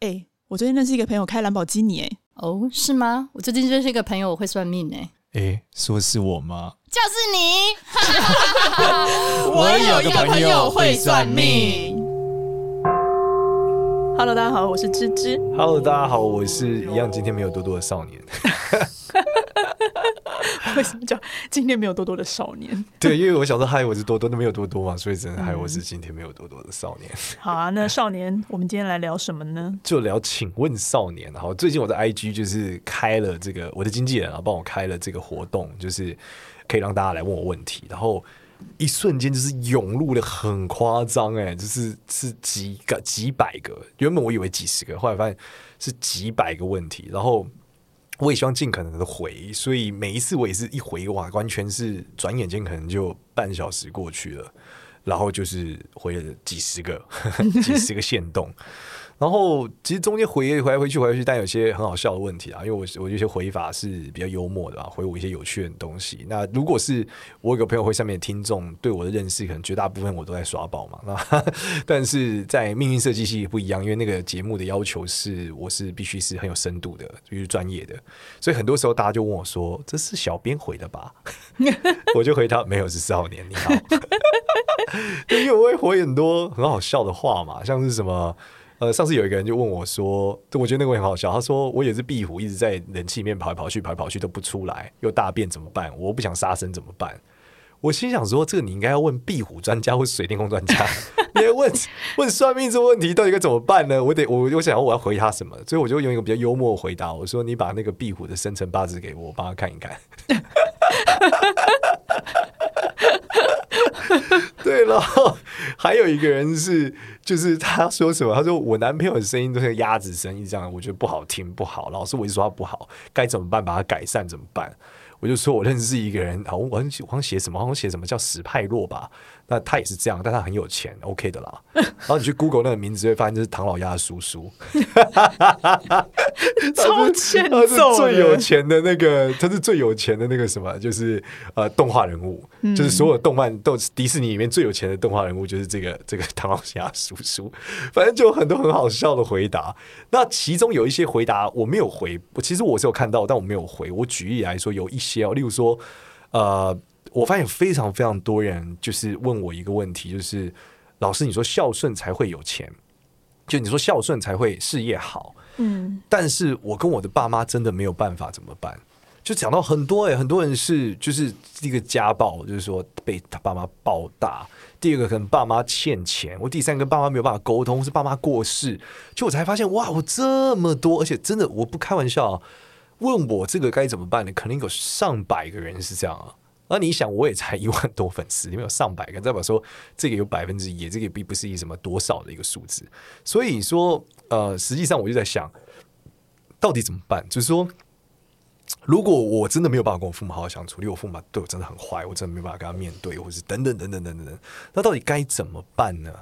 哎、欸，我最近认识一个朋友开兰博基尼，哎，哦，是吗？我最近认识一个朋友，我会算命，哎，哎，说是我吗？就是你，我有一个朋友会算命。Hello，大家好，我是芝芝。Hello，大家好，我是一样今天没有多多的少年。为什么叫今天没有多多的少年？对，因为我想说嗨，我是多多，那没有多多嘛，所以只能嗨，我是今天没有多多的少年。嗯、好啊，那少年，我们今天来聊什么呢？就聊，请问少年。好，最近我的 IG 就是开了这个，我的经纪人啊帮我开了这个活动，就是可以让大家来问我问题，然后一瞬间就是涌入的很夸张，哎，就是是几个几百个，原本我以为几十个，后来发现是几百个问题，然后。我也希望尽可能的回，所以每一次我也是一回哇，完全是转眼间可能就半小时过去了，然后就是回了几十个、几十个线动。然后其实中间回回来回去回回去，但有些很好笑的问题啊，因为我我有些回法是比较幽默的吧，回我一些有趣的东西。那如果是我有个朋友会上面的听众对我的认识，可能绝大部分我都在耍宝嘛。那 但是在命运设计系不一样，因为那个节目的要求是我是必须是很有深度的，就是专业的，所以很多时候大家就问我说：“这是小编回的吧？” 我就回他：“没有，是少年你好。”因为我会回很多很好笑的话嘛，像是什么。呃，上次有一个人就问我说，我觉得那个很好笑。他说我也是壁虎，一直在冷气里面跑来跑去，跑来跑去都不出来，又大便怎么办？我不想杀生怎么办？我心想说，这个你应该要问壁虎专家或水电工专家。你要问问算命这个问题，到底该怎么办呢？我得我我想我要回他什么？所以我就用一个比较幽默的回答，我说你把那个壁虎的生辰八字给我，我帮他看一看。对了，还有一个人是，就是他说什么？他说我男朋友的声音都像鸭子声音这样，我觉得不好听，不好。老师，我一直说他不好，该怎么办？把他改善怎么办？我就说我认识一个人，好，我好像写什么？好像写什么叫史派洛吧？那他也是这样，但他很有钱，OK 的啦。然后你去 Google 那个名字，会发现这是唐老鸭的叔叔，超欠揍，他是最有钱的那个，他是最有钱的那个什么？就是呃，动画人物，嗯、就是所有动漫都迪士尼里面最有钱的动画人物，就是这个 这个唐老鸭叔叔。反正就有很多很好笑的回答。那其中有一些回答我没有回，我其实我是有看到，但我没有回。我举例来说，有一些哦，例如说呃。我发现非常非常多人就是问我一个问题，就是老师，你说孝顺才会有钱，就你说孝顺才会事业好，嗯，但是我跟我的爸妈真的没有办法怎么办？就讲到很多哎、欸，很多人是就是一个家暴，就是说被他爸妈暴打；第二个可能爸妈欠钱，我第三个爸妈没有办法沟通，是爸妈过世，就我才发现哇，我这么多，而且真的我不开玩笑，问我这个该怎么办的？肯定有上百个人是这样啊。那你想，我也才一万多粉丝，里面有上百个，代表说这个有百分之一，这个并不是一什么多少的一个数字。所以说，呃，实际上我就在想，到底怎么办？就是说，如果我真的没有办法跟我父母好好相处，因为我父母对我真的很坏，我真的没办法跟他面对，或是等等等等等等等，那到底该怎么办呢？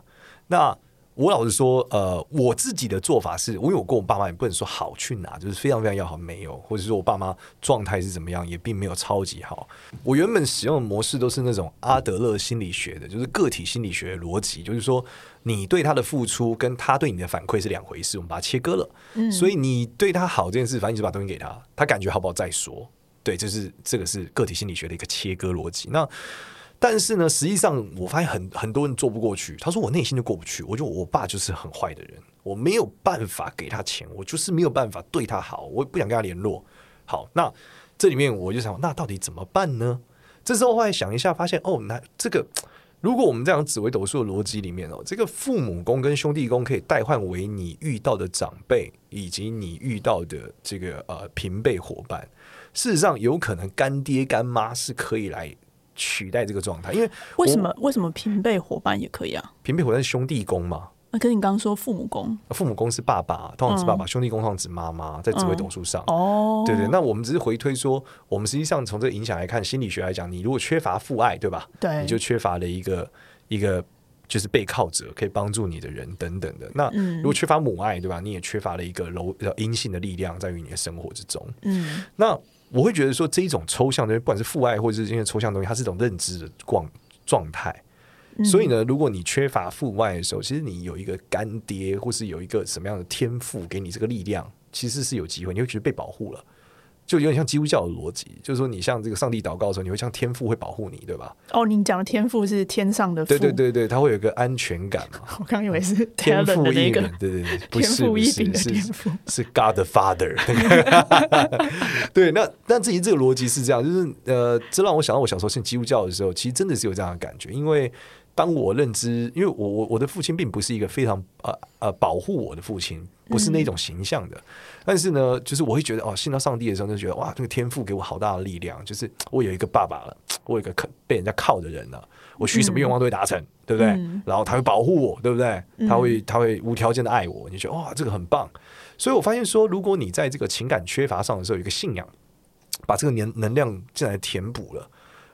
那我老实说，呃，我自己的做法是，因为我跟我爸妈也不能说好去哪，就是非常非常要好，没有，或者说我爸妈状态是怎么样，也并没有超级好。我原本使用的模式都是那种阿德勒心理学的，就是个体心理学的逻辑，就是说你对他的付出跟他对你的反馈是两回事，我们把它切割了。嗯，所以你对他好这件事，反正你就把东西给他，他感觉好不好再说。对，就是这个是个体心理学的一个切割逻辑。那但是呢，实际上我发现很很多人做不过去。他说我内心就过不去，我就我爸就是很坏的人，我没有办法给他钱，我就是没有办法对他好，我不想跟他联络。好，那这里面我就想，那到底怎么办呢？这时候后来想一下，发现哦，那这个如果我们这样紫微斗数的逻辑里面哦，这个父母宫跟兄弟宫可以代换为你遇到的长辈以及你遇到的这个呃平辈伙伴。事实上，有可能干爹干妈是可以来。取代这个状态，因为为什么为什么平辈伙伴也可以啊？平辈伙伴是兄弟宫嘛？那跟你刚刚说父母宫，父母宫是爸爸，通常指爸爸；嗯、兄弟宫通常指妈妈，在紫微斗数上。嗯、哦，对对，那我们只是回推说，我们实际上从这个影响来看，心理学来讲，你如果缺乏父爱，对吧？对，你就缺乏了一个一个就是背靠者，可以帮助你的人等等的。那如果缺乏母爱，对吧？你也缺乏了一个柔阴性的力量在于你的生活之中。嗯，那。我会觉得说，这一种抽象的，不管是父爱或者是这些抽象东西，它是一种认知的状状态。所以呢，如果你缺乏父爱的时候，其实你有一个干爹，或是有一个什么样的天赋给你这个力量，其实是有机会，你会觉得被保护了。就有点像基督教的逻辑，就是说你向这个上帝祷告的时候，你会像天父会保护你，对吧？哦，你讲的天父是天上的父，对对对对，他会有一个安全感嘛。我刚以为是天赋异禀，对对对，不是不是是是 God the Father。对，那但至于这个逻辑是这样，就是呃，这让我想到我小时候信基督教的时候，其实真的是有这样的感觉，因为。当我认知，因为我我我的父亲并不是一个非常呃呃保护我的父亲，不是那种形象的。嗯、但是呢，就是我会觉得哦，信到上帝的时候，就觉得哇，这个天赋给我好大的力量，就是我有一个爸爸了，我有一个可被人家靠的人了，我许什么愿望都会达成，嗯、对不对？嗯、然后他会保护我，对不对？他会他会无条件的爱我，你觉得哇，这个很棒。所以我发现说，如果你在这个情感缺乏上的时候有一个信仰，把这个能能量进来填补了。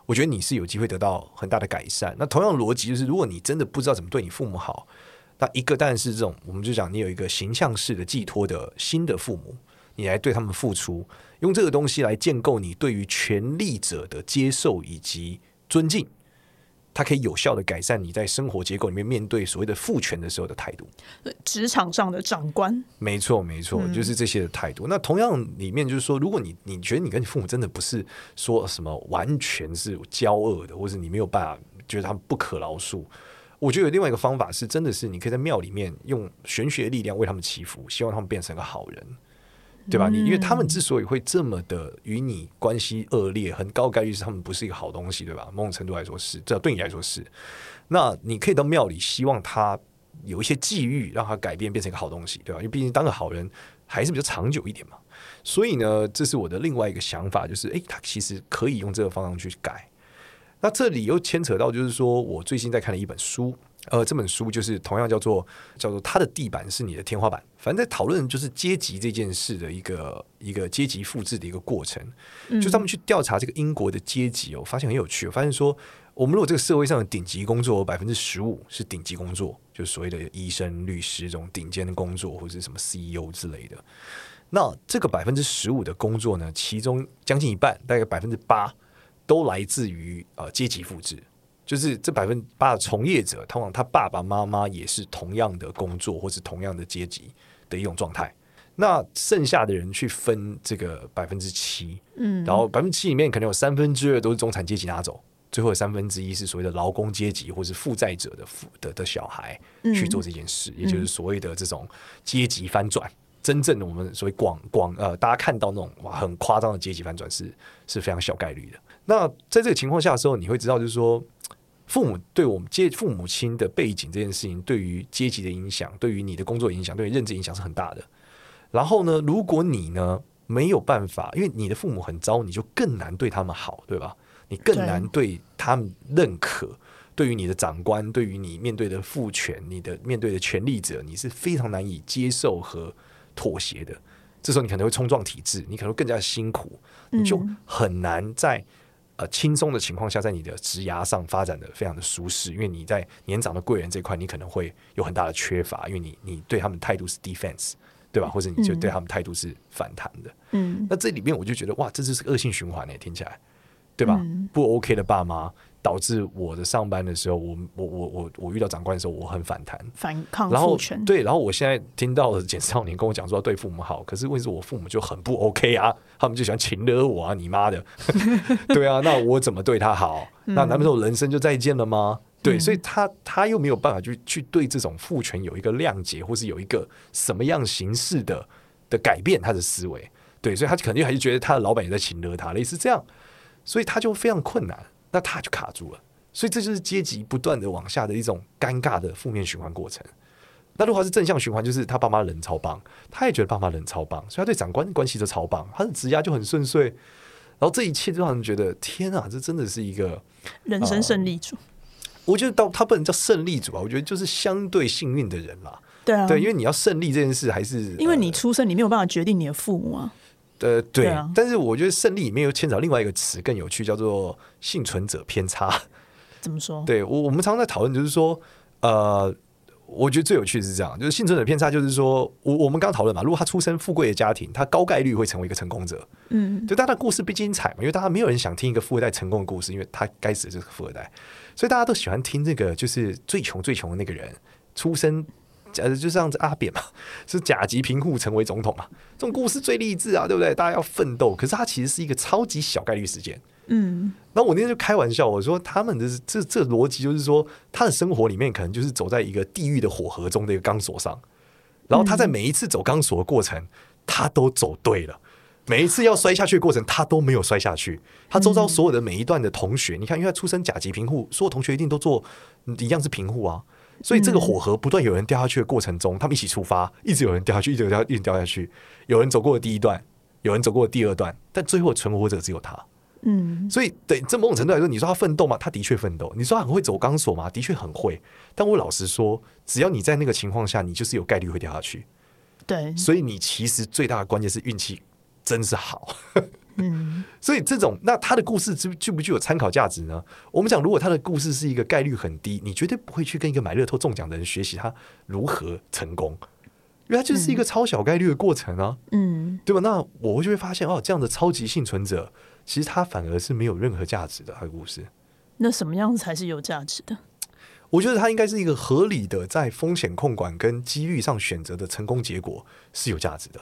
我觉得你是有机会得到很大的改善。那同样逻辑就是，如果你真的不知道怎么对你父母好，那一个当然是这种，我们就讲你有一个形象式的寄托的新的父母，你来对他们付出，用这个东西来建构你对于权力者的接受以及尊敬。它可以有效的改善你在生活结构里面面对所谓的父权的时候的态度。职场上的长官，没错没错，就是这些的态度。嗯、那同样里面就是说，如果你你觉得你跟你父母真的不是说什么完全是交恶的，或者你没有办法觉得他们不可饶恕，我觉得有另外一个方法是，真的是你可以在庙里面用玄学的力量为他们祈福，希望他们变成个好人。对吧？你因为他们之所以会这么的与你关系恶劣，很高概率是他们不是一个好东西，对吧？某种程度来说是，这对你来说是。那你可以到庙里，希望他有一些际遇，让他改变，变成一个好东西，对吧？因为毕竟当个好人还是比较长久一点嘛。所以呢，这是我的另外一个想法，就是诶，他其实可以用这个方向去改。那这里又牵扯到，就是说我最近在看的一本书。呃，这本书就是同样叫做叫做他的地板是你的天花板，反正在讨论就是阶级这件事的一个一个阶级复制的一个过程。嗯、就他们去调查这个英国的阶级哦，我发现很有趣。我发现说，我们如果这个社会上的顶级工作百分之十五是顶级工作，就是所谓的医生、律师这种顶尖的工作，或者是什么 CEO 之类的。那这个百分之十五的工作呢，其中将近一半，大概百分之八都来自于呃阶级复制。就是这百分之八的从业者，通常他爸爸妈妈也是同样的工作或是同样的阶级的一种状态。那剩下的人去分这个百分之七，嗯，然后百分之七里面可能有三分之二都是中产阶级拿走，最后有三分之一是所谓的劳工阶级或是负债者的负的的小孩去做这件事，嗯、也就是所谓的这种阶级翻转。真正的我们所谓广广呃，大家看到那种哇很夸张的阶级翻转是是非常小概率的。那在这个情况下的时候，你会知道就是说。父母对我们接父母亲的背景这件事情，对于阶级的影响，对于你的工作影响，对于认知影响是很大的。然后呢，如果你呢没有办法，因为你的父母很糟，你就更难对他们好，对吧？你更难对他们认可。对，对于你的长官，对于你面对的父权，你的面对的权力者，你是非常难以接受和妥协的。这时候你可能会冲撞体制，你可能会更加辛苦，你就很难在。呃，轻松的情况下，在你的职涯上发展的非常的舒适，因为你在年长的贵人这块，你可能会有很大的缺乏，因为你你对他们态度是 defense，对吧？或者你就对他们态度是反弹的。嗯，那这里面我就觉得哇，这就是恶性循环呢，听起来，对吧？嗯、不 OK 的爸妈。导致我的上班的时候，我我我我我遇到长官的时候，我很反弹，反抗父权。然后对，然后我现在听到的简少年跟我讲说要对父母好，可是为什么我父母就很不 OK 啊？他们就喜欢情惹我啊！你妈的，对啊，那我怎么对他好？嗯、那难道我人生就再见了吗？对，所以他他又没有办法去去对这种父权有一个谅解，或是有一个什么样形式的的改变他的思维。对，所以他肯定还是觉得他的老板也在情惹他，类似这样，所以他就非常困难。那他就卡住了，所以这就是阶级不断的往下的一种尴尬的负面循环过程。那如果是正向循环，就是他爸妈人超棒，他也觉得爸妈人超棒，所以他对长官关系就超棒，他的职涯就很顺遂。然后这一切就让人觉得天啊，这真的是一个人生胜利组。我觉得到他不能叫胜利组啊，我觉得就是相对幸运的人啦。对啊，对，因为你要胜利这件事，还是因为你出生，你没有办法决定你的父母啊。呃，对，对啊，但是我觉得胜利里面又牵扯另外一个词更有趣，叫做幸存者偏差。怎么说？对我，我们常常在讨论，就是说，呃，我觉得最有趣的是这样，就是幸存者偏差，就是说我我们刚刚讨论嘛，如果他出身富贵的家庭，他高概率会成为一个成功者。嗯，就大家的故事不精彩嘛，因为大家没有人想听一个富二代成功的故事，因为他该死的就是富二代。所以大家都喜欢听这个，就是最穷最穷的那个人出生，呃，就这样子阿扁嘛，是甲级贫户成为总统嘛，这种故事最励志啊，对不对？大家要奋斗，可是它其实是一个超级小概率事件。嗯，那我那天就开玩笑，我说他们的这这逻辑就是说，他的生活里面可能就是走在一个地狱的火河中的一个钢索上，然后他在每一次走钢索的过程，他都走对了。每一次要摔下去的过程，他都没有摔下去。他周遭所有的每一段的同学，你看，因为他出身甲级贫户，所有同学一定都做一样是贫户啊。所以这个火河不断有人掉下去的过程中，他们一起出发，一直有人掉下去，一直掉，一直掉下去。有人走过了第一段，有人走过了第二段，但最后存活者只有他。嗯，所以对这某种程度来说，你说他奋斗吗？他的确奋斗。你说他很会走钢索吗？的确很会。但我老实说，只要你在那个情况下，你就是有概率会掉下去。对，所以你其实最大的关键是运气。真是好，嗯，所以这种那他的故事具具不具有参考价值呢？我们讲，如果他的故事是一个概率很低，你绝对不会去跟一个买乐透中奖的人学习他如何成功，因为他就是一个超小概率的过程啊，嗯，对吧？那我就会发现哦，这样的超级幸存者，其实他反而是没有任何价值的。他的故事，那什么样子才是有价值的？我觉得他应该是一个合理的在风险控管跟机遇上选择的成功结果是有价值的。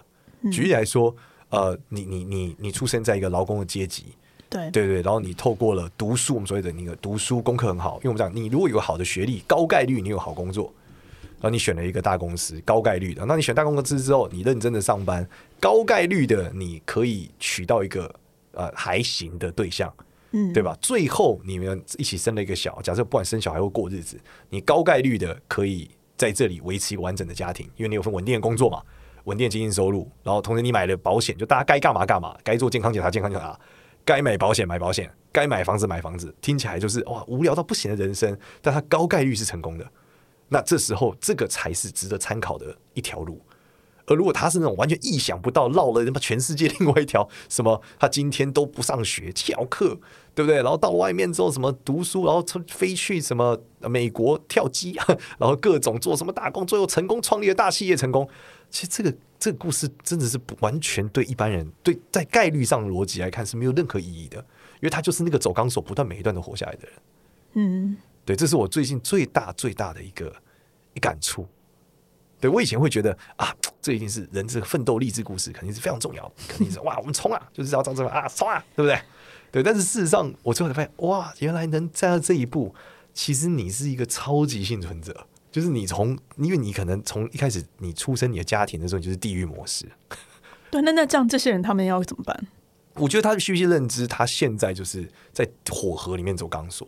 举例来说。呃，你你你你出生在一个劳工的阶级，对对对，然后你透过了读书，我们所谓的那个读书功课很好，因为我们讲，你如果有好的学历，高概率你有好工作，然后你选了一个大公司，高概率的，那你选大公司之后，你认真的上班，高概率的你可以娶到一个呃还行的对象，嗯，对吧？最后你们一起生了一个小，假设不管生小孩或过日子，你高概率的可以在这里维持一个完整的家庭，因为你有份稳定的工作嘛。稳定经营收入，然后同时你买了保险，就大家该干嘛干嘛，该做健康检查健康检查，该买保险买保险，该买房子买房子，听起来就是哇无聊到不行的人生，但它高概率是成功的。那这时候这个才是值得参考的一条路。而如果他是那种完全意想不到，绕了他妈全世界另外一条什么，他今天都不上学翘课，对不对？然后到外面之后什么读书，然后飞去什么美国跳机，然后各种做什么打工，最后成功创立了大企业成功。其实这个这个故事真的是不完全对一般人对在概率上逻辑来看是没有任何意义的，因为他就是那个走钢索不断每一段都活下来的人。嗯，对，这是我最近最大最大的一个一感触。对，我以前会觉得啊，这一定是人这个奋斗励志故事，肯定是非常重要，肯定是哇，我们冲啊，就是要这样啊，冲啊，对不对？对，但是事实上，我最后才发现，哇，原来能站到这一步，其实你是一个超级幸存者，就是你从，因为你可能从一开始你出生你的家庭的时候，你就是地狱模式。对，那那这样这些人他们要怎么办？我觉得他需要认知，他现在就是在火河里面走钢索。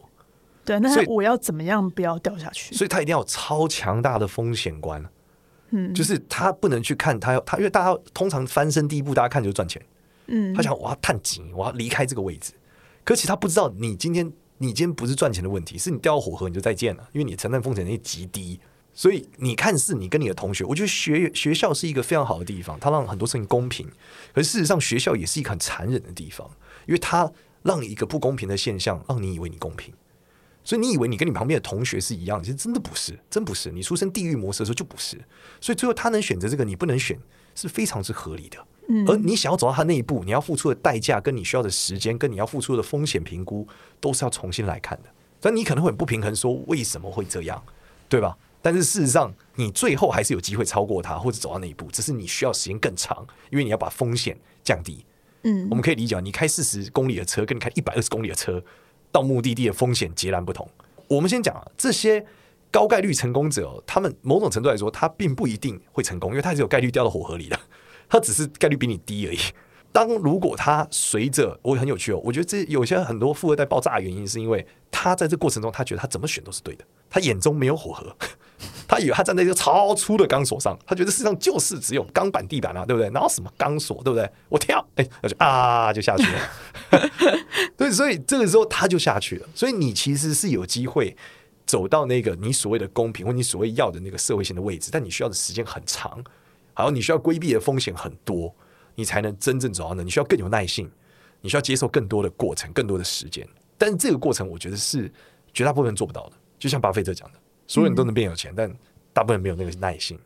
对，那我要怎么样不要掉下去？所以他一定要有超强大的风险观。嗯，就是他不能去看他要他，因为大家通常翻身第一步，大家看就是赚钱。嗯，他想我要探井，我要离开这个位置。可是他不知道，你今天你今天不是赚钱的问题，是你掉火河你就再见了，因为你承担风险能力极低。所以你看似你跟你的同学，我觉得学学校是一个非常好的地方，它让很多事情公平。可是事实上，学校也是一个很残忍的地方，因为它让一个不公平的现象，让你以为你公平。所以你以为你跟你旁边的同学是一样，其实真的不是，真不是。你出生地狱模式的时候就不是。所以最后他能选择这个，你不能选，是非常之合理的。嗯。而你想要走到他那一步，你要付出的代价，跟你需要的时间，跟你要付出的风险评估，都是要重新来看的。但你可能会很不平衡，说为什么会这样，对吧？但是事实上，你最后还是有机会超过他，或者走到那一步，只是你需要时间更长，因为你要把风险降低。嗯。我们可以理解，你开四十公里的车，跟你开一百二十公里的车。到目的地的风险截然不同。我们先讲啊，这些高概率成功者，他们某种程度来说，他并不一定会成功，因为他是有概率掉到火河里的，他只是概率比你低而已。当如果他随着，我很有趣哦，我觉得这有些很多富二代爆炸的原因，是因为他在这过程中，他觉得他怎么选都是对的，他眼中没有火河。他以为他站在一个超粗的钢索上，他觉得世上就是只有钢板地板啊，对不对？然后什么钢索，对不对？我跳，哎，他就啊，就下去了。对，所以这个时候他就下去了。所以你其实是有机会走到那个你所谓的公平或你所谓要的那个社会性的位置，但你需要的时间很长，还有你需要规避的风险很多，你才能真正走到那。你需要更有耐性，你需要接受更多的过程，更多的时间。但是这个过程，我觉得是绝大部分人做不到的。就像巴菲特讲的。所有人都能变有钱，嗯，但大部分人没有那个耐性。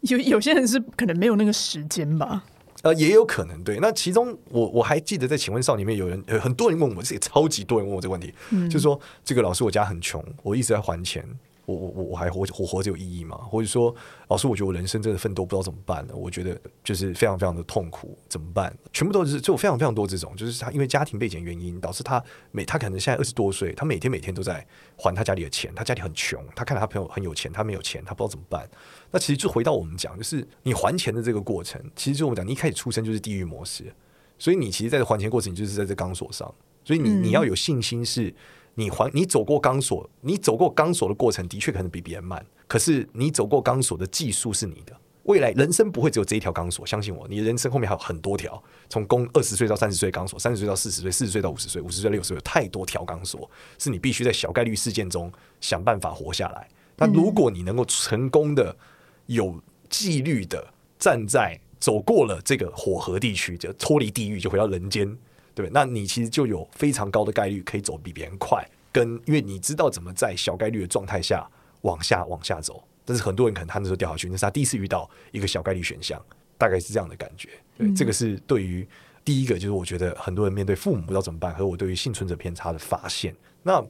有有些人是可能没有那个时间吧。呃，也有可能对。那其中我我还记得在《请问少》里面有人，呃，很多人问我，这个超级多人问我这个问题，嗯、就是说这个老师我家很穷，我一直在还钱。我我我我还活我活着有意义吗？或者说，老师，我觉得我人生真的奋斗不知道怎么办了。我觉得就是非常非常的痛苦，怎么办？全部都是就非常非常多这种，就是他因为家庭背景原因，导致他每他可能现在二十多岁，他每天每天都在还他家里的钱，他家里很穷，他看到他朋友很有钱，他没有钱，他不知道怎么办。那其实就回到我们讲，就是你还钱的这个过程，其实就我们讲，你一开始出生就是地狱模式，所以你其实在这还钱过程，你就是在这钢索上，所以你你要有信心是。你还你走过钢索，你走过钢索的过程的确可能比别人慢，可是你走过钢索的技术是你的。未来人生不会只有这一条钢索，相信我，你人生后面还有很多条。从工二十岁到三十岁钢索，三十岁到四十岁，四十岁到五十岁，五十岁到六十岁，有太多条钢索是你必须在小概率事件中想办法活下来。但如果你能够成功的、有纪律的站在走过了这个火河地区，就脱离地狱，就回到人间。对，那你其实就有非常高的概率可以走比别人快，跟因为你知道怎么在小概率的状态下往下往下走。但是很多人可能他那时候掉下去，那是他第一次遇到一个小概率选项，大概是这样的感觉。对，嗯、这个是对于第一个，就是我觉得很多人面对父母不知道怎么办，和我对于幸存者偏差的发现。那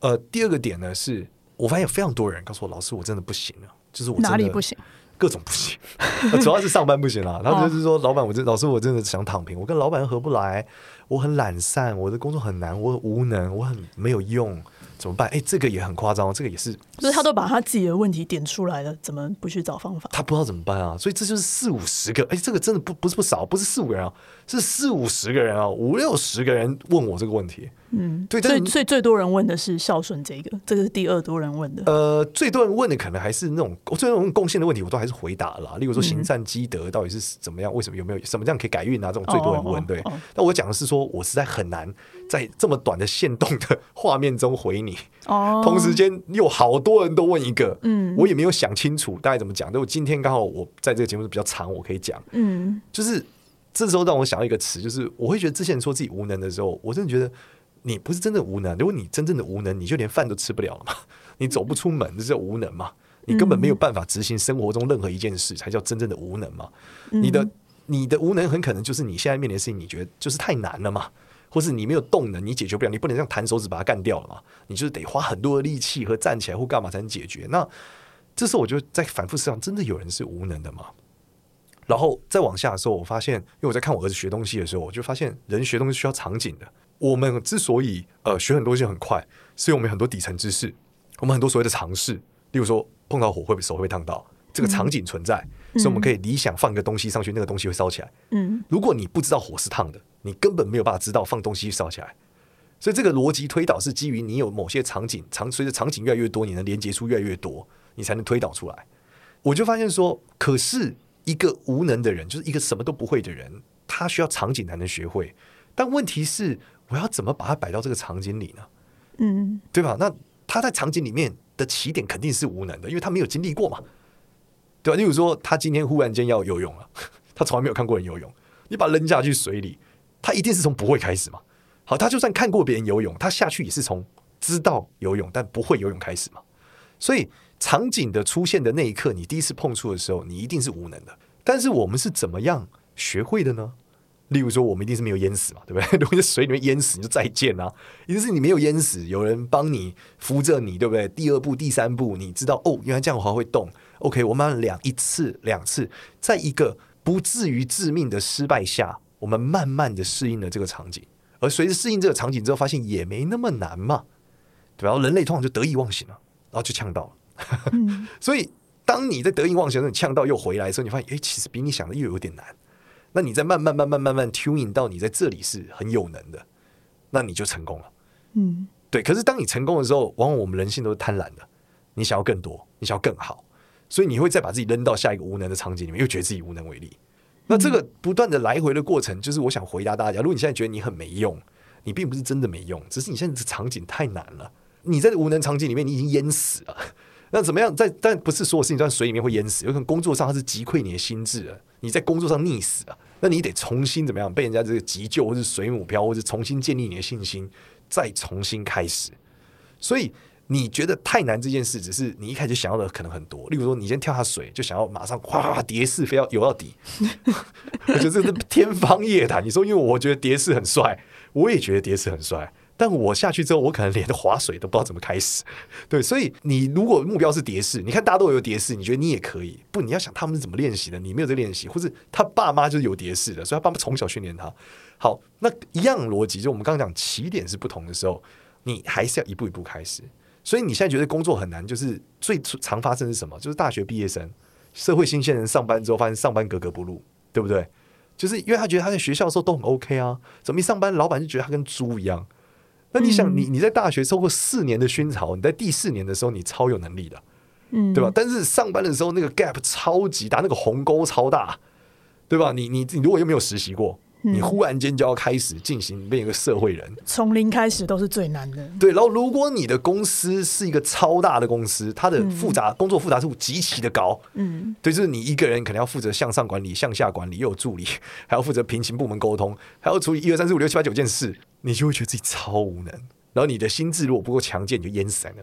呃，第二个点呢，是我发现有非常多人告诉我，老师，我真的不行了，就是我哪里不行？各种不行，主要是上班不行了。然后就是说，老板，我真老师，我真的想躺平。我跟老板合不来，我很懒散，我的工作很难，我很无能，我很没有用。怎么办？哎，这个也很夸张，这个也是，就是他都把他自己的问题点出来了，怎么不去找方法？他不知道怎么办啊！所以这就是四五十个，哎，这个真的不不是不少，不是四五个人啊，是四五十个人啊，五六十个人问我这个问题。嗯，对，所以所以最多人问的是孝顺这个，这个是第二多人问的。呃，最多人问的可能还是那种我最多人贡献的问题，我都还是回答了。例如说行善积德到底是怎么样？为什么有没有什么这样可以改运啊？这种最多人问。对，那我讲的是说我实在很难在这么短的限动的画面中回你。哦，同时间有好多人都问一个，嗯，我也没有想清楚大概怎么讲。但我今天刚好我在这个节目是比较长，我可以讲，嗯，就是这时候让我想到一个词，就是我会觉得之前说自己无能的时候，我真的觉得。你不是真的无能，如果你真正的无能，你就连饭都吃不了了嘛？你走不出门，这叫无能嘛？你根本没有办法执行生活中任何一件事，才叫真正的无能嘛？你的你的无能很可能就是你现在面临的事情，你觉得就是太难了嘛？或是你没有动能，你解决不了，你不能这样弹手指把它干掉了嘛？你就是得花很多的力气和站起来或干嘛才能解决？那这时候我就在反复思考，真的有人是无能的吗？然后再往下的时候，我发现，因为我在看我儿子学东西的时候，我就发现人学东西需要场景的。我们之所以呃学很多东西很快，是因为我们很多底层知识，我们很多所谓的尝试，例如说碰到火会手会被烫到，这个场景存在，嗯、所以我们可以理想放一个东西上去，那个东西会烧起来。嗯，如果你不知道火是烫的，你根本没有办法知道放东西烧起来。所以这个逻辑推导是基于你有某些场景，长随着场景越来越多，你能连接出越来越多，你才能推导出来。我就发现说，可是一个无能的人，就是一个什么都不会的人，他需要场景才能学会。但问题是。我要怎么把它摆到这个场景里呢？嗯，对吧？那他在场景里面的起点肯定是无能的，因为他没有经历过嘛，对吧？例如说，他今天忽然间要游泳了，他从来没有看过人游泳，你把他扔下去水里，他一定是从不会开始嘛。好，他就算看过别人游泳，他下去也是从知道游泳但不会游泳开始嘛。所以场景的出现的那一刻，你第一次碰触的时候，你一定是无能的。但是我们是怎么样学会的呢？例如说，我们一定是没有淹死嘛，对不对？如果在水里面淹死，你就再见啊！一定是你没有淹死，有人帮你扶着你，对不对？第二步、第三步，你知道哦，原来这样我还会动。OK，我们两一次、两次，在一个不至于致命的失败下，我们慢慢的适应了这个场景。而随着适应这个场景之后，发现也没那么难嘛，对吧？然后人类通常就得意忘形了，然后就呛到了。嗯、所以，当你在得意忘形的时候，你呛到又回来的时候，你发现，哎，其实比你想的又有点难。那你再慢慢慢慢慢慢 tuning 到你在这里是很有能的，那你就成功了。嗯，对。可是当你成功的时候，往往我们人性都是贪婪的，你想要更多，你想要更好，所以你会再把自己扔到下一个无能的场景里面，又觉得自己无能为力。那这个不断的来回的过程，就是我想回答大家：如果你现在觉得你很没用，你并不是真的没用，只是你现在这场景太难了。你在无能场景里面，你已经淹死了。那怎么样？在但不是所有事情都在水里面会淹死，有可能工作上它是击溃你的心智了，你在工作上溺死了，那你得重新怎么样？被人家这个急救，或是水母漂，或是重新建立你的信心，再重新开始。所以你觉得太难这件事，只是你一开始想要的可能很多。例如说，你先跳下水，就想要马上哗哗蝶式，非要游到底。我觉得这是天方夜谭。你说，因为我觉得蝶式很帅，我也觉得蝶式很帅。但我下去之后，我可能连划水都不知道怎么开始。对，所以你如果目标是蝶式，你看大家都有蝶式，你觉得你也可以？不，你要想他们是怎么练习的，你没有这练习，或是他爸妈就是有蝶式的，所以他爸妈从小训练他。好，那一样逻辑，就我们刚刚讲起点是不同的时候，你还是要一步一步开始。所以你现在觉得工作很难，就是最常发生是什么？就是大学毕业生、社会新鲜人上班之后，发现上班格格不入，对不对？就是因为他觉得他在学校的时候都很 OK 啊，怎么一上班，老板就觉得他跟猪一样？那你想，你你在大学受过四年的熏陶，你在第四年的时候，你超有能力的，嗯，对吧？但是上班的时候，那个 gap 超级大，那个鸿沟超大，对吧？你你你如果又没有实习过。你忽然间就要开始进行变一个社会人，从零开始都是最难的。对，然后如果你的公司是一个超大的公司，它的复杂、嗯、工作复杂度极其的高，嗯，对，就是你一个人可能要负责向上管理、向下管理，又有助理，还要负责平行部门沟通，还要处理一二三四五六七八九件事，你就会觉得自己超无能。然后你的心智如果不够强健，你就淹死了。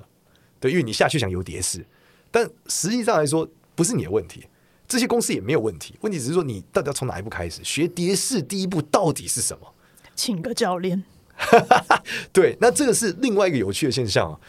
对，因为你下去想游蝶式，但实际上来说不是你的问题。这些公司也没有问题，问题只是说你到底要从哪一步开始学蝶式？第一步到底是什么？请个教练。对，那这个是另外一个有趣的现象啊。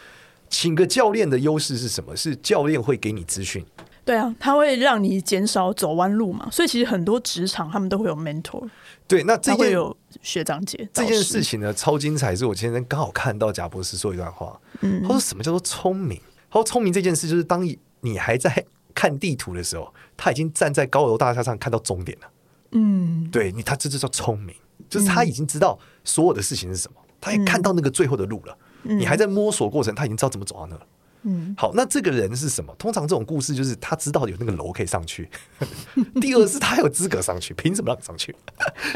请个教练的优势是什么？是教练会给你资讯。对啊，他会让你减少走弯路嘛。所以其实很多职场他们都会有 mentor。对，那这会有学长姐。这件事情呢，超精彩。是我今天刚好看到贾博士说一段话。嗯，他说什么叫做聪明？他说聪明这件事就是当你你还在。看地图的时候，他已经站在高楼大厦上看到终点了。嗯，对你，他这就叫聪明，就是他已经知道所有的事情是什么，他也看到那个最后的路了。你还在摸索过程，他已经知道怎么走到那了。嗯，好，那这个人是什么？通常这种故事就是他知道有那个楼可以上去。第二是他有资格上去，凭什么让你上去？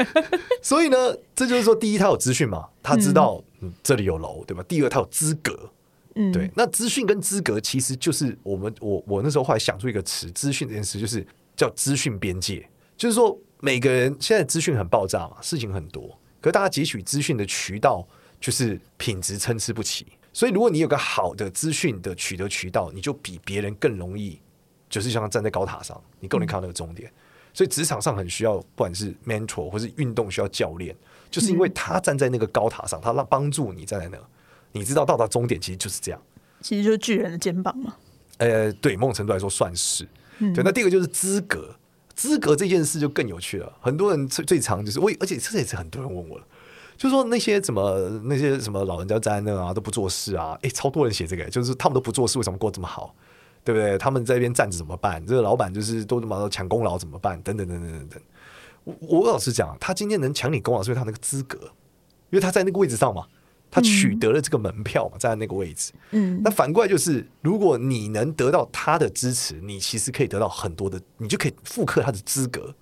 所以呢，这就是说，第一他有资讯嘛，他知道嗯这里有楼，对吧？第二他有资格。嗯，对，那资讯跟资格其实就是我们我我那时候后来想出一个词，资讯这件事就是叫资讯边界，就是说每个人现在资讯很爆炸嘛，事情很多，可是大家汲取资讯的渠道就是品质参差不齐，所以如果你有个好的资讯的取得渠道，你就比别人更容易，就是像站在高塔上，你更容易看到那个终点。所以职场上很需要，不管是 mentor 或是运动需要教练，就是因为他站在那个高塔上，他让帮助你站在那。你知道到达终点其实就是这样，其实就是巨人的肩膀嘛。呃，对，某种程度来说算是。嗯、对，那第二个就是资格，资格这件事就更有趣了。很多人最最常就是我，而且这也是很多人问我了，就是说那些什么那些什么老人家站在那啊都不做事啊，诶，超多人写这个，就是他们都不做事，为什么过这么好？对不对？他们在那边站着怎么办？这个老板就是都他妈抢功劳怎么办？等等等等等等。我我老实讲，他今天能抢你功劳，是因为他那个资格，因为他在那个位置上嘛。他取得了这个门票嘛，站在那个位置。嗯，那反过来就是，如果你能得到他的支持，你其实可以得到很多的，你就可以复刻他的资格。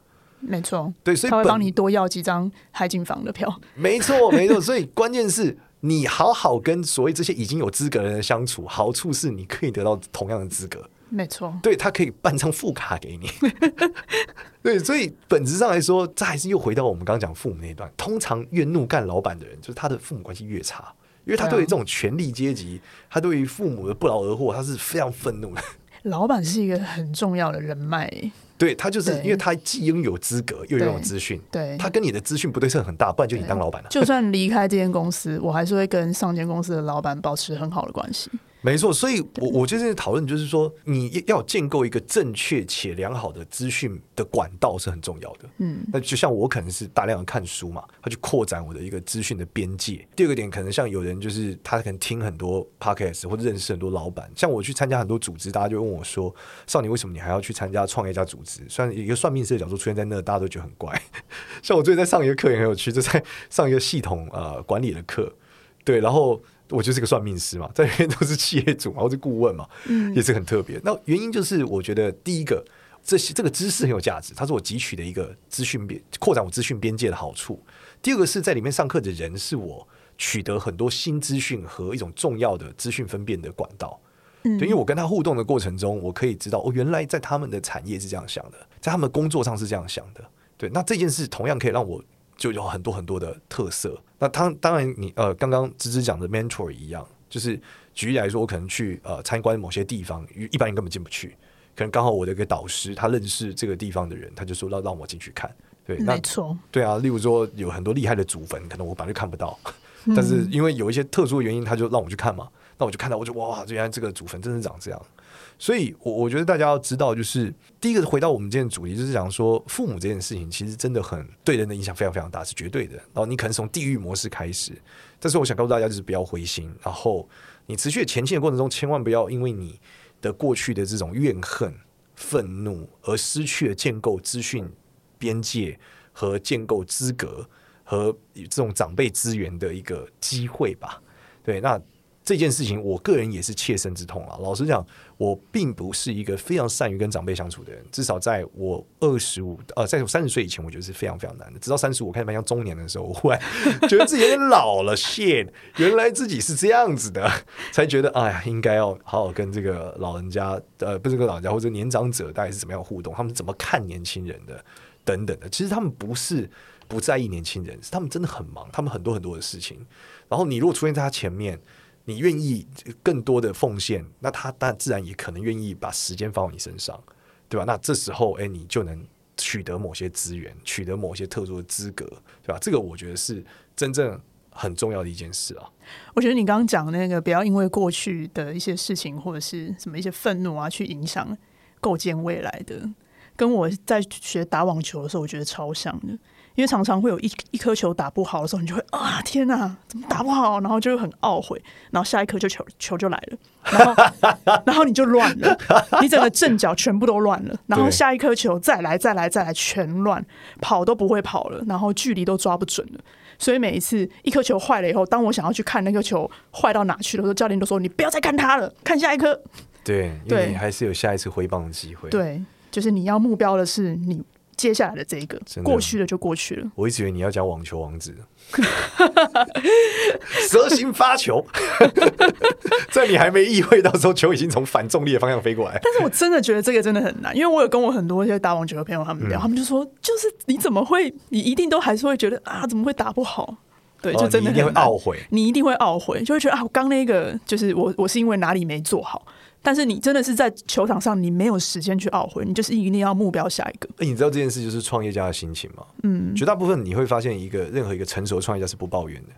没错，对，所以他会帮你多要几张海景房的票。没错，没错。所以关键是你好好跟所谓这些已经有资格的人相处，好处是你可以得到同样的资格。没错，对，他可以办张副卡给你。对，所以本质上来说，这还是又回到我们刚刚讲父母那一段。通常越怒干老板的人，就是他的父母关系越差，因为他对于这种权力阶级，他对于父母的不劳而获，他是非常愤怒的。老板是一个很重要的人脉，对，他就是因为他既拥有资格，又拥有资讯，对，他跟你的资讯不对称很大，不然就你当老板了。就算离开这间公司，我还是会跟上间公司的老板保持很好的关系。没错，所以我我就是讨论，就是说你要建构一个正确且良好的资讯的管道是很重要的。嗯，那就像我可能是大量的看书嘛，他去扩展我的一个资讯的边界。第二个点，可能像有人就是他可能听很多 podcast 或者认识很多老板，像我去参加很多组织，大家就问我说：“少年，为什么你还要去参加创业家组织？”虽然一个算命师的角度出现在那，大家都觉得很怪。像我最近在上一个课也很有趣，就在上一个系统呃管理的课，对，然后。我就是个算命师嘛，在里面都是企业主嘛，或是顾问嘛，嗯，也是很特别。那原因就是，我觉得第一个，这些这个知识很有价值，它是我汲取的一个资讯边扩展我资讯边界的好处。第二个是在里面上课的人，是我取得很多新资讯和一种重要的资讯分辨的管道。嗯，对，因为我跟他互动的过程中，我可以知道，哦，原来在他们的产业是这样想的，在他们工作上是这样想的。对，那这件事同样可以让我。就有很多很多的特色。那当当然，你呃，刚刚芝芝讲的 mentor 一样，就是举例来说，我可能去呃参观某些地方，一般人根本进不去。可能刚好我的一个导师他认识这个地方的人，他就说让让我进去看。对，没错，对啊。例如说有很多厉害的祖坟，可能我本来就看不到，嗯、但是因为有一些特殊的原因，他就让我去看嘛。那我就看到，我就哇，原来这个祖坟真的长这样。所以，我我觉得大家要知道，就是第一个回到我们今天主题，就是讲说父母这件事情，其实真的很对人的影响非常非常大，是绝对的。然后你可能从地狱模式开始，但是我想告诉大家，就是不要灰心。然后你持续前进的过程中，千万不要因为你的过去的这种怨恨、愤怒而失去了建构资讯边界和建构资格和这种长辈资源的一个机会吧。对，那。这件事情，我个人也是切身之痛啊。老实讲，我并不是一个非常善于跟长辈相处的人。至少在我二十五呃，在我三十岁以前，我觉得是非常非常难的。直到三十五开始迈向中年的时候，我忽然觉得自己有点老了。谢 原来自己是这样子的，才觉得哎呀，应该要好好跟这个老人家，呃，不是跟老人家或者年长者，大概是怎么样互动，他们怎么看年轻人的，等等的。其实他们不是不在意年轻人，是他们真的很忙，他们很多很多的事情。然后你如果出现在他前面。你愿意更多的奉献，那他当然自然也可能愿意把时间放到你身上，对吧？那这时候，哎，你就能取得某些资源，取得某些特殊的资格，对吧？这个我觉得是真正很重要的一件事啊。我觉得你刚刚讲那个，不要因为过去的一些事情或者是什么一些愤怒啊，去影响构建未来的，跟我在学打网球的时候，我觉得超像的。因为常常会有一一颗球打不好的时候，你就会啊天哪，怎么打不好？然后就会很懊悔，然后下一颗就球球就来了，然后 然后你就乱了，你整个阵脚全部都乱了，然后下一颗球再来再来再来全乱，跑都不会跑了，然后距离都抓不准了。所以每一次一颗球坏了以后，当我想要去看那个球坏到哪去的时候，教练都说你不要再看它了，看下一颗。对，因为你还是有下一次挥棒的机会。对，就是你要目标的是你。接下来的这一个过去的就过去了。我一直以为你要讲网球王子，蛇形发球，在你还没意会到时候，球已经从反重力的方向飞过来。但是我真的觉得这个真的很难，因为我有跟我很多一些打网球的朋友他们聊，嗯、他们就说，就是你怎么会，你一定都还是会觉得啊，怎么会打不好？对，就真的很一定会懊悔，你一定会懊悔，就会觉得啊，我刚那个就是我，我是因为哪里没做好。但是你真的是在球场上，你没有时间去懊悔，你就是一定要目标下一个。哎，你知道这件事就是创业家的心情吗？嗯，绝大部分你会发现，一个任何一个成熟的创业家是不抱怨的。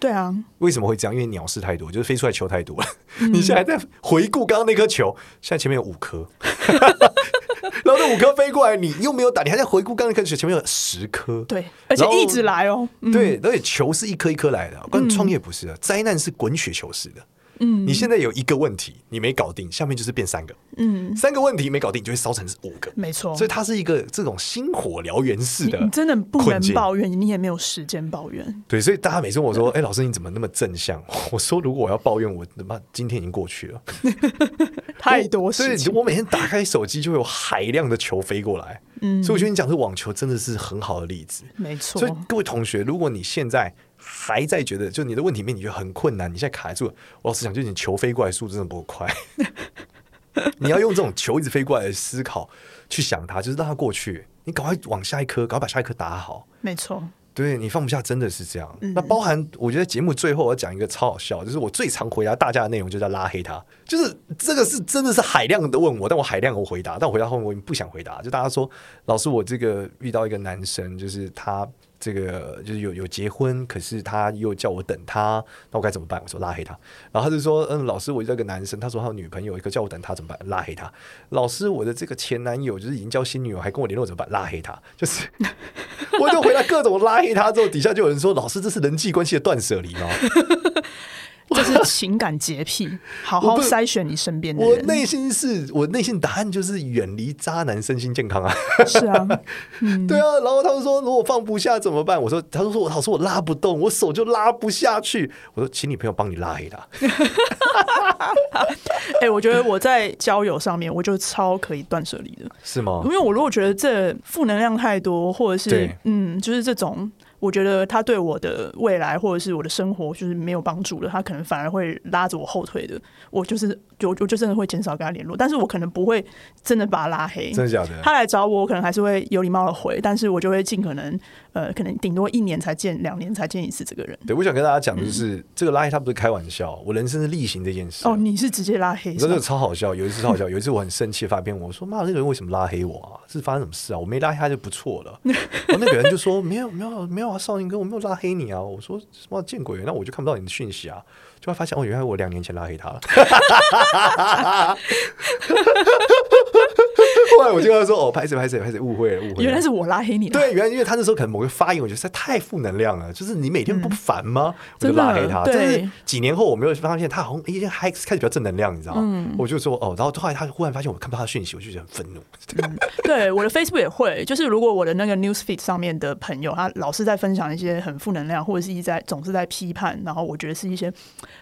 对啊，为什么会这样？因为鸟事太多，就是飞出来球太多了。嗯、你现在在回顾刚刚那颗球，现在前面有五颗，然后那五颗飞过来，你又没有打，你还在回顾刚刚开始，前面有十颗。对，而且一直来哦。嗯、对，而且球是一颗一颗来的。关于创业不是的，灾难是滚雪球式的。嗯，你现在有一个问题你没搞定，下面就是变三个，嗯，三个问题没搞定就会烧成五个，没错。所以它是一个这种星火燎原式的，你真的不能抱怨，你也没有时间抱怨。对，所以大家每次问我说：“哎，老师你怎么那么正向？” 我说：“如果我要抱怨，我他妈今天已经过去了，太多事情。所以我每天打开手机就会有海量的球飞过来，嗯，所以我觉得你讲这网球真的是很好的例子，没错。所以各位同学，如果你现在还在觉得，就你的问题面你觉得很困难，你现在卡住了。我老实讲，就是你球飞过来速度真的不够快。你要用这种球一直飞过来的思考去想它，就是让它过去。你赶快往下一颗，赶快把下一颗打好。没错，对你放不下，真的是这样。嗯、那包含，我觉得节目最后我要讲一个超好笑，就是我最常回答大家的内容，就叫拉黑他。就是这个是真的是海量的问我，但我海量我回答，但我回答后面我不想回答。就大家说，老师，我这个遇到一个男生，就是他。这个就是有有结婚，可是他又叫我等他，那我该怎么办？我说拉黑他。然后他就说：“嗯，老师，我这个男生，他说他有女朋友，一个叫我等他怎么办？拉黑他。老师，我的这个前男友就是已经交新女友，还跟我联络怎么办？拉黑他。就是，我就回来各种拉黑他之后，底下就有人说：老师，这是人际关系的断舍离吗？”这是情感洁癖，好好筛选你身边的人。我内心是我内心答案就是远离渣男，身心健康啊。是啊，嗯、对啊。然后他们说，如果放不下怎么办？我说，他说说我老师我拉不动，我手就拉不下去。我说，请你朋友帮你拉黑他。哎、欸，我觉得我在交友上面，我就超可以断舍离的，是吗？因为我如果觉得这负能量太多，或者是嗯，就是这种。我觉得他对我的未来或者是我的生活就是没有帮助的，他可能反而会拉着我后腿的。我就是就我就真的会减少跟他联络，但是我可能不会真的把他拉黑。真的假的？他来找我，我可能还是会有礼貌的回，但是我就会尽可能呃，可能顶多一年才见两年才见一次这个人。对，我想跟大家讲的就是、嗯、这个拉黑他不是开玩笑，我人生是例行这件事。哦，你是直接拉黑？真的超好笑。有一次超好笑，有一次我很生气发片，我说妈，那个人为什么拉黑我啊？是发生什么事啊？我没拉黑他就不错了。然后那个人就说没有没有没有啊，少年哥，我没有拉黑你啊。我说什么见鬼？那我就看不到你的讯息啊。就会发现哦，原来我两年前拉黑他了。后来我就跟他说：“哦，拍谁拍谁拍谁，误会了误会了。”原来是我拉黑你。对，原来因为他那时候可能某个发言，我觉得实在太负能量了。就是你每天不烦吗？我就拉黑他。但是几年后，我没有发现他好像已经开开始比较正能量，你知道吗？我就说：“哦。”然后后来他忽然发现我看不到他的讯息，我就觉得很愤怒。对，我的 Facebook 也会，就是如果我的那个 Newsfeed 上面的朋友，他老是在分享一些很负能量，或者是一在总是在批判，然后我觉得是一些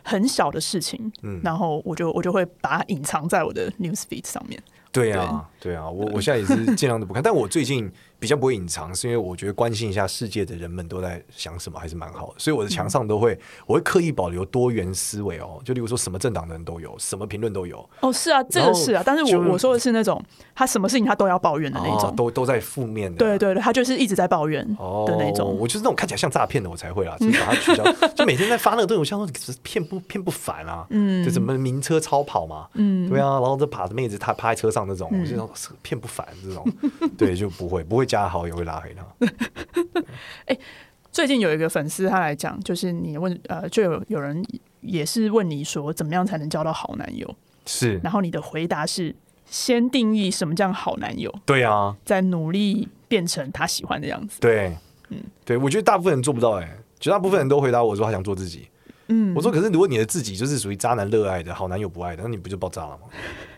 很小的事情，然后我就我就会把它隐藏在我的 Newsfeed 上面。对啊，对啊，我我现在也是尽量都不看，但我最近。比较不会隐藏，是因为我觉得关心一下世界的人们都在想什么，还是蛮好的。所以我的墙上都会，我会刻意保留多元思维哦。就例如说什么政党的人都有，什么评论都有。哦，是啊，这个是啊。但是我我说的是那种他什么事情他都要抱怨的那种，哦、都都在负面的。对对对，他就是一直在抱怨的那种。哦、我就是那种看起来像诈骗的，我才会啦，就是把它取消。就每天在发那个东西，我像说骗不骗不烦啊？嗯，就什么名车超跑嘛，嗯，对啊，然后这趴着妹子他趴在车上那种，嗯、我就说骗不烦这种，对，就不会不会加好友会拉黑他。哎，最近有一个粉丝他来讲，就是你问呃，就有有人也是问你说，怎么样才能交到好男友？是，然后你的回答是先定义什么叫好男友？对啊，再努力变成他喜欢的样子。对，嗯，对，我觉得大部分人做不到，哎，绝大部分人都回答我说他想做自己。嗯，我说，可是如果你的自己就是属于渣男热爱的，好男友不爱的，那你不就爆炸了吗？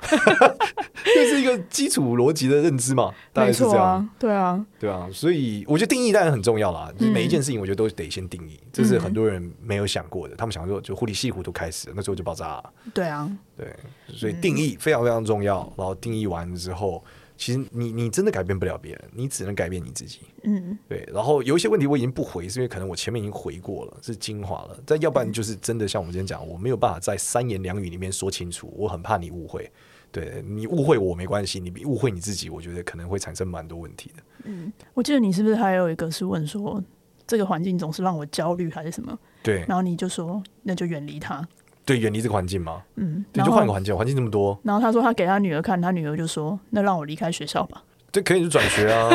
这是一个基础逻辑的认知嘛，大概是这样。啊对啊，对啊，所以我觉得定义当然很重要啦。就是每一件事情，我觉得都得先定义，嗯、这是很多人没有想过的。他们想说，就糊里细糊都开始了，那时候就爆炸了。对啊，对，所以定义非常非常重要。然后定义完之后。其实你你真的改变不了别人，你只能改变你自己。嗯，对。然后有一些问题我已经不回，是因为可能我前面已经回过了，是精华了。但要不然就是真的像我们今天讲，我没有办法在三言两语里面说清楚，我很怕你误会。对，你误会我没关系，你误会你自己，我觉得可能会产生蛮多问题的。嗯，我记得你是不是还有一个是问说，这个环境总是让我焦虑还是什么？对。然后你就说，那就远离他。对，远离这个环境嘛。嗯，你就换个环境，环境这么多。然后他说他给他女儿看，他女儿就说：“那让我离开学校吧。”对，可以是转学啊，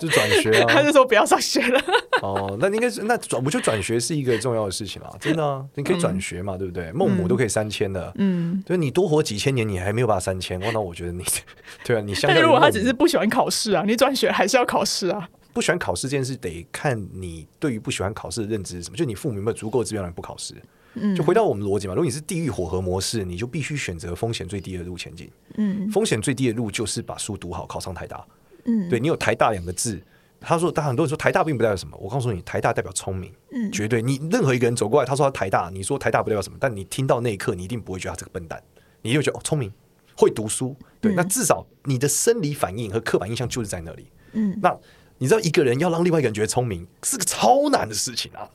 就转学啊。他就说不要上学了。哦，那应该是那转，我觉得转学是一个重要的事情啊，真的啊，你可以转学嘛，对不对？孟母都可以三迁的，嗯，就是你多活几千年，你还没有办法三迁，那我觉得你，对啊，你相。但如果他只是不喜欢考试啊，你转学还是要考试啊。不喜欢考试这件事，得看你对于不喜欢考试的认知是什么。就你父母有没有足够资源来不考试？就回到我们逻辑嘛，如果你是地狱火河模式，你就必须选择风险最低的路前进。嗯，风险最低的路就是把书读好，考上台大。嗯，对，你有台大两个字，他说，但很多人说台大并不代表什么。我告诉你，台大代表聪明。嗯，绝对。你任何一个人走过来，他说他台大，你说台大不代表什么，但你听到那一刻，你一定不会觉得他这个笨蛋，你就觉得哦，聪明，会读书。对，那至少你的生理反应和刻板印象就是在那里。嗯，那。你知道一个人要让另外一个人觉得聪明是个超难的事情啊，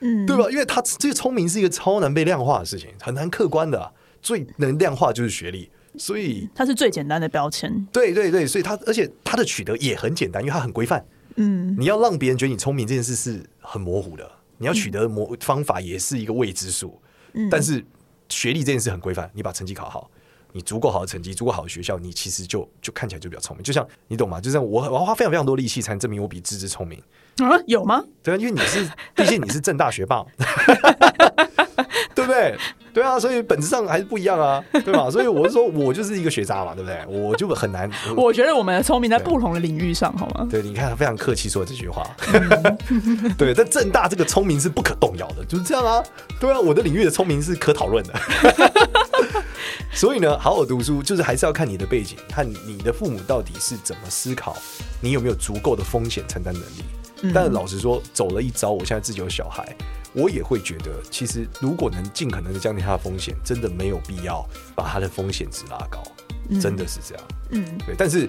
嗯，对吧？因为他这个聪明是一个超难被量化的事情，很难客观的啊，最能量化就是学历，所以它是最简单的标签。对对对，所以他而且他的取得也很简单，因为他很规范。嗯，你要让别人觉得你聪明这件事是很模糊的，你要取得模方法也是一个未知数。嗯，但是学历这件事很规范，你把成绩考好。你足够好的成绩，足够好的学校，你其实就就看起来就比较聪明。就像你懂吗？就像我，我要花非常非常多力气才能证明我比芝芝聪明啊？有吗？对啊，因为你是，毕竟你是正大学霸，对不对？对啊，所以本质上还是不一样啊，对吧？所以我是说，我就是一个学渣嘛，对不对？我就很难。我觉得我们的聪明在不同的领域上，好吗？对，你看他非常客气说这句话。嗯、对，在正大这个聪明是不可动摇的，就是这样啊。对啊，我的领域的聪明是可讨论的。所以呢，好好读书就是还是要看你的背景，看你的父母到底是怎么思考，你有没有足够的风险承担能力。嗯、但老实说，走了一遭，我现在自己有小孩，我也会觉得，其实如果能尽可能的降低他的风险，真的没有必要把他的风险值拉高，真的是这样。嗯，对。但是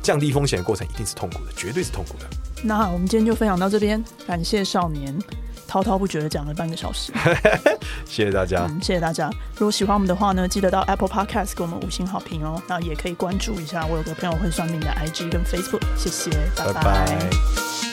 降低风险的过程一定是痛苦的，绝对是痛苦的。那我们今天就分享到这边，感谢少年滔滔不绝的讲了半个小时，谢谢大家、嗯，谢谢大家。如果喜欢我们的话呢，记得到 Apple Podcast 给我们五星好评哦。那也可以关注一下我有个朋友会算命的 IG 跟 Facebook，谢谢，拜拜。拜拜